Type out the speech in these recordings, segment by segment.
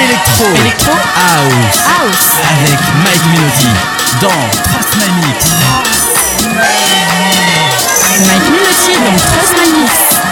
Electro House. Avec Mike Melody dans 39 minutes. Mike Melody dans 39 minutes.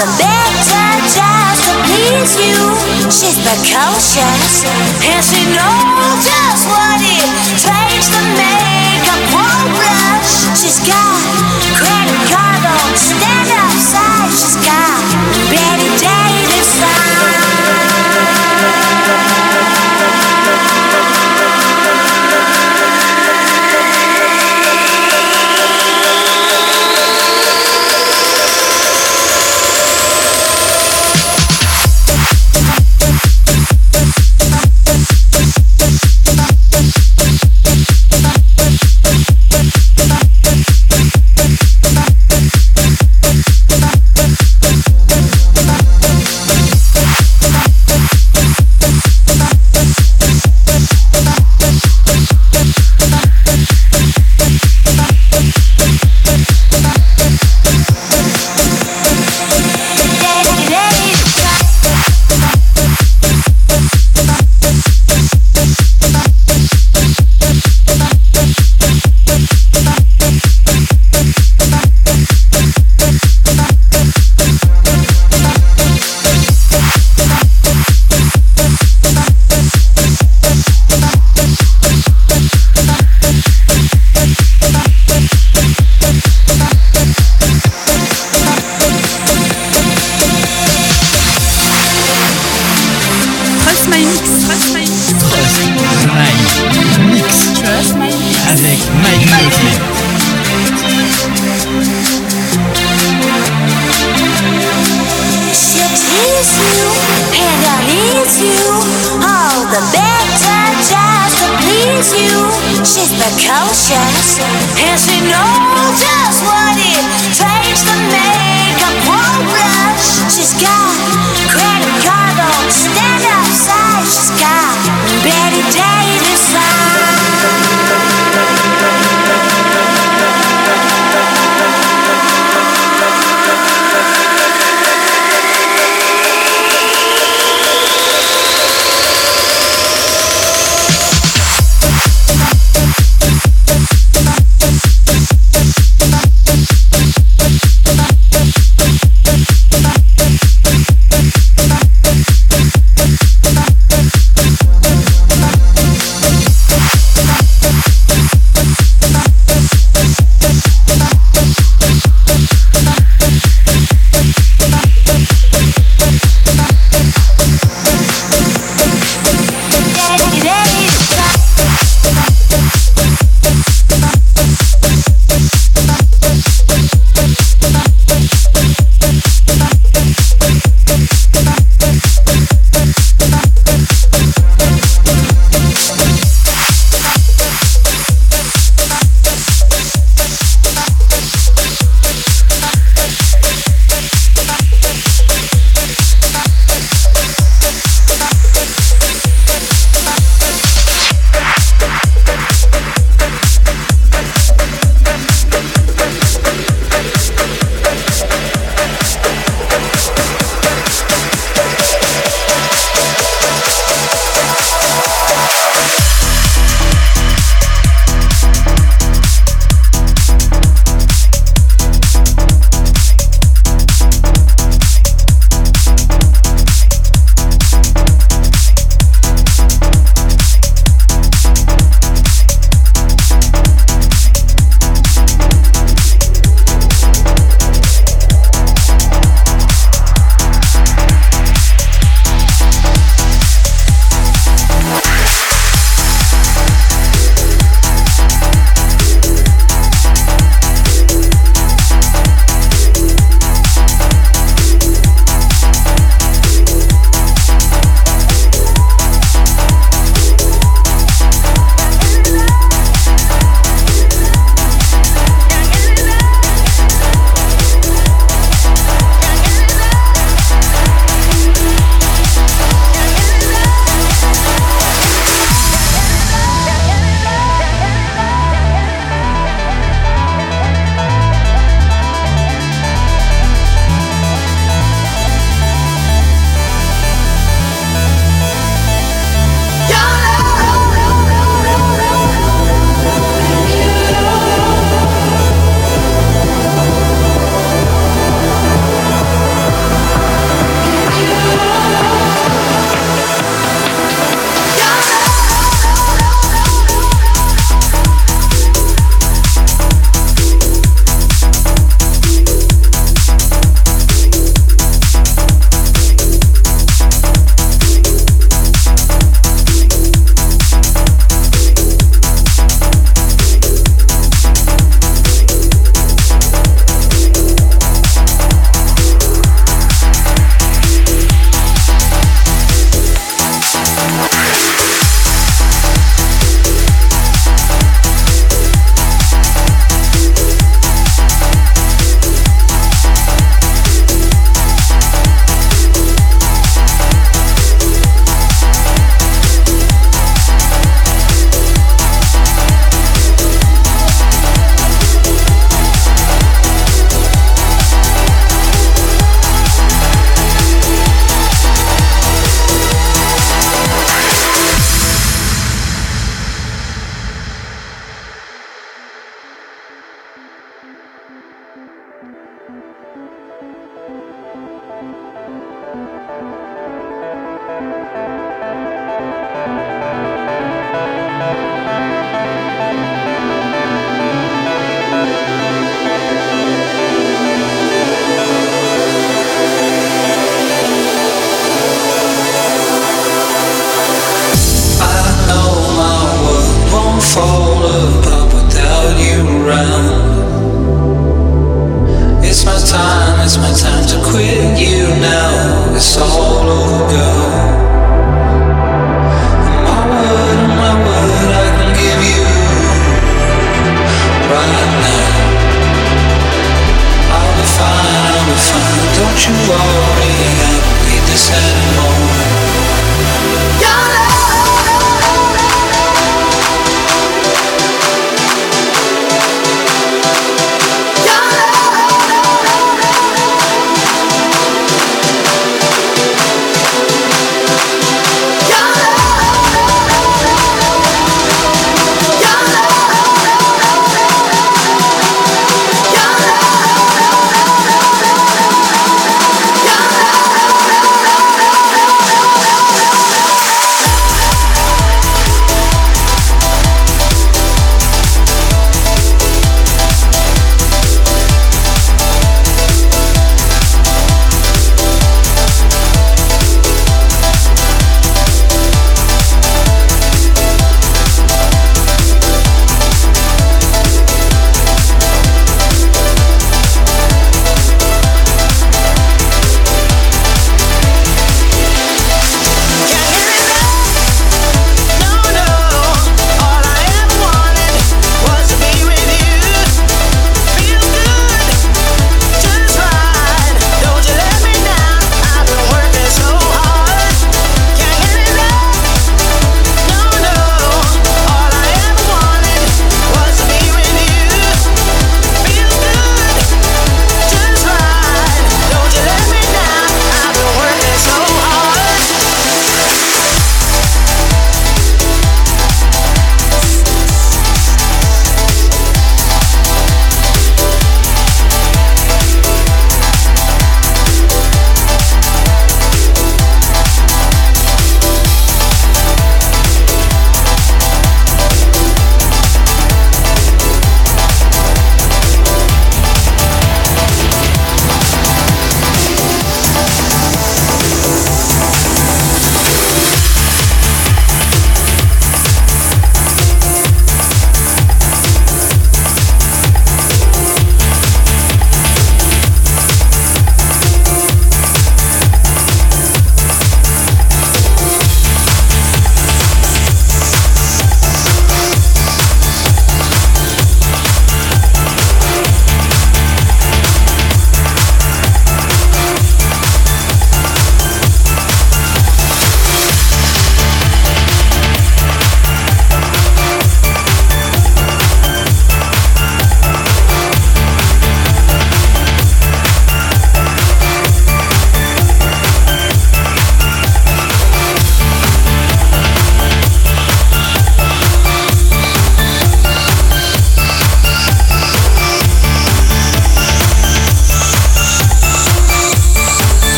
A better just to please you. She's precocious, and she knows just what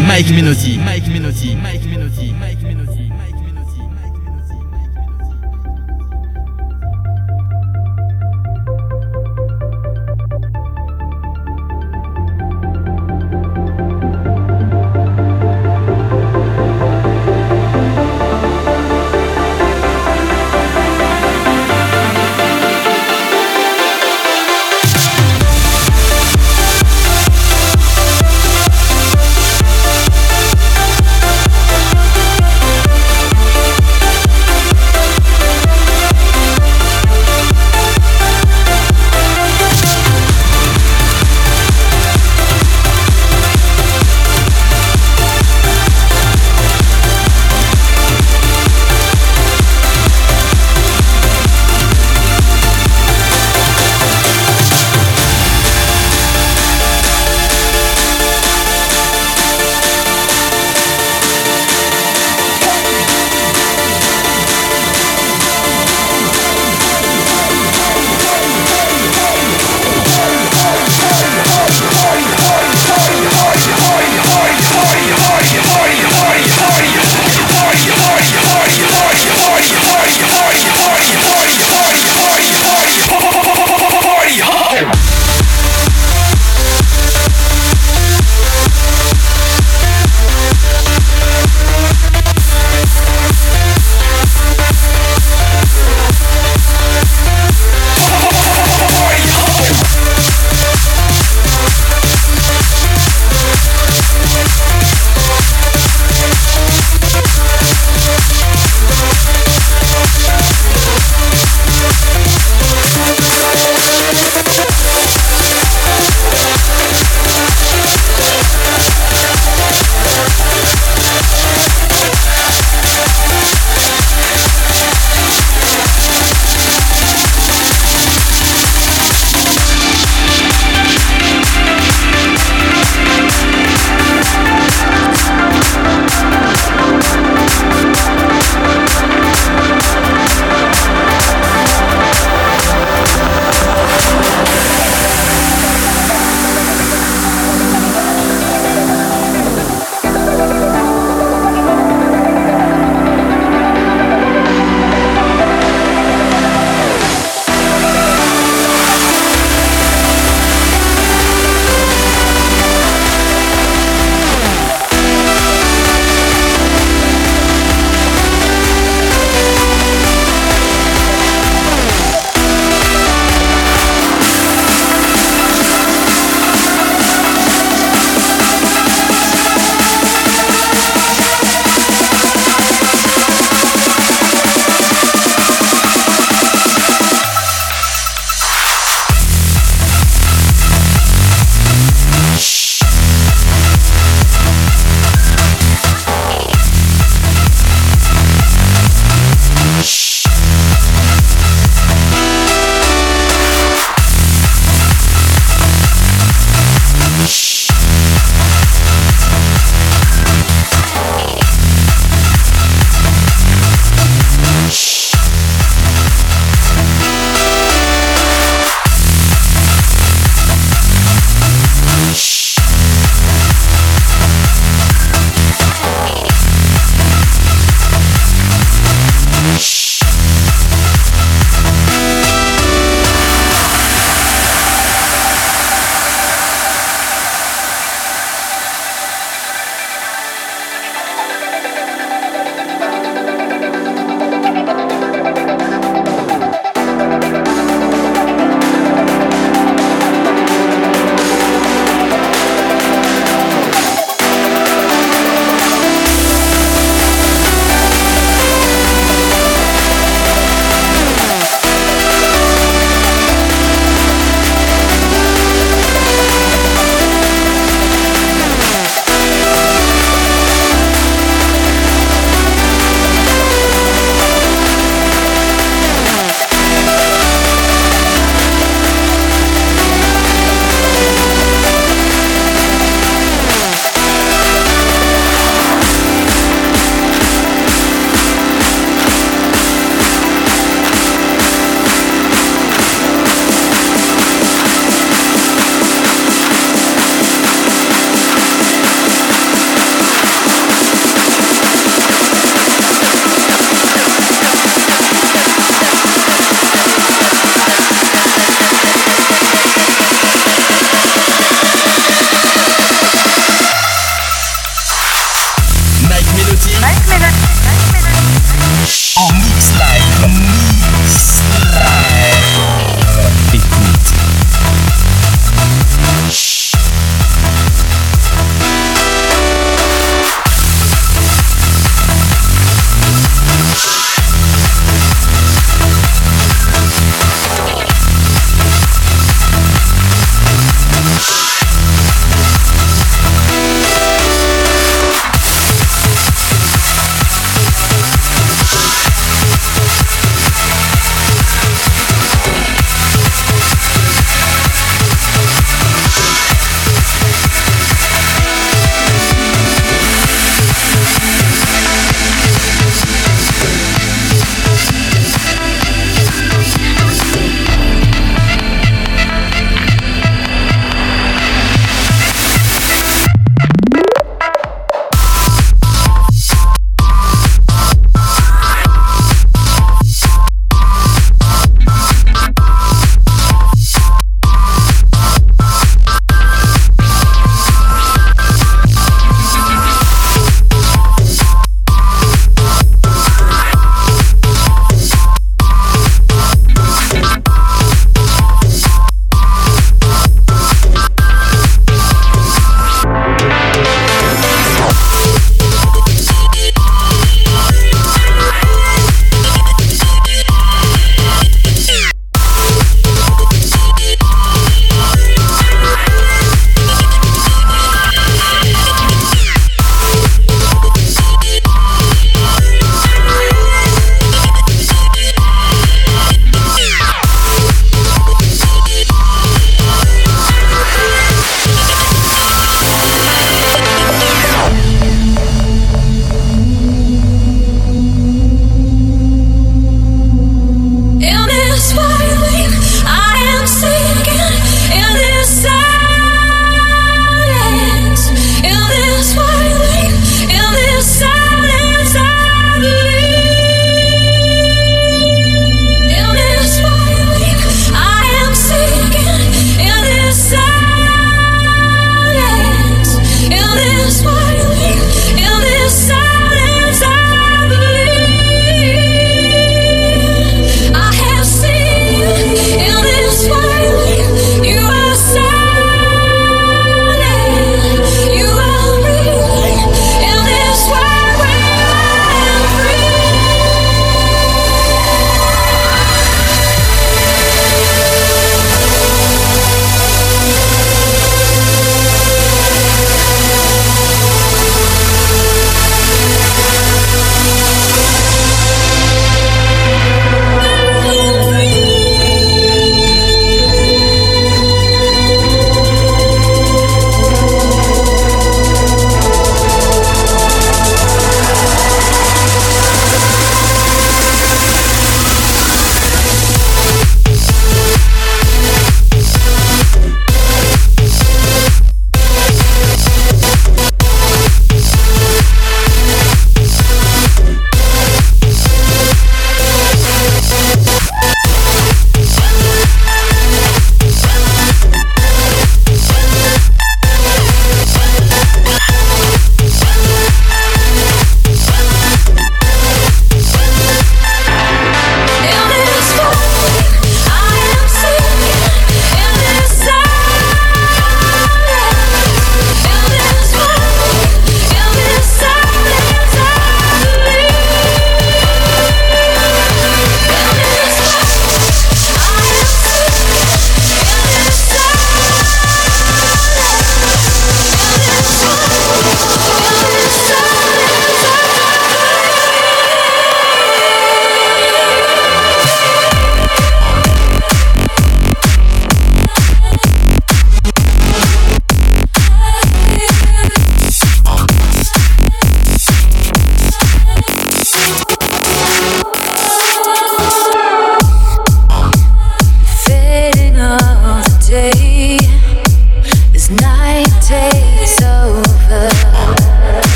Mike Menotti,